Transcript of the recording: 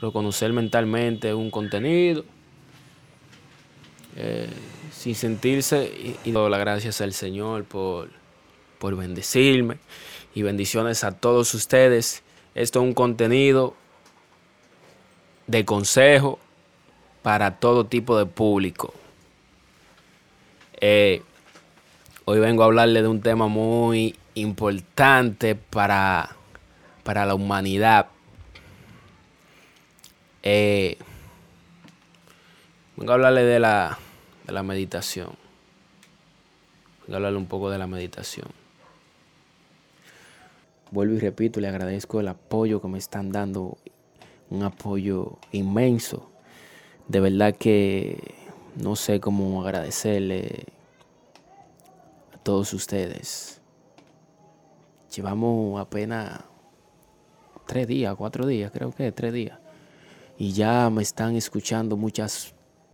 reconocer mentalmente un contenido, eh, sin sentirse, y, doy las gracias al Señor por, por bendecirme y bendiciones a todos ustedes. Esto es un contenido de consejo para todo tipo de público. Eh, hoy vengo a hablarle de un tema muy importante para, para la humanidad. Eh, vengo a hablarle de la, de la meditación. Vengo a hablarle un poco de la meditación. Vuelvo y repito, le agradezco el apoyo que me están dando, un apoyo inmenso. De verdad que no sé cómo agradecerle a todos ustedes. Llevamos apenas tres días, cuatro días, creo que tres días. Y ya me están escuchando muchas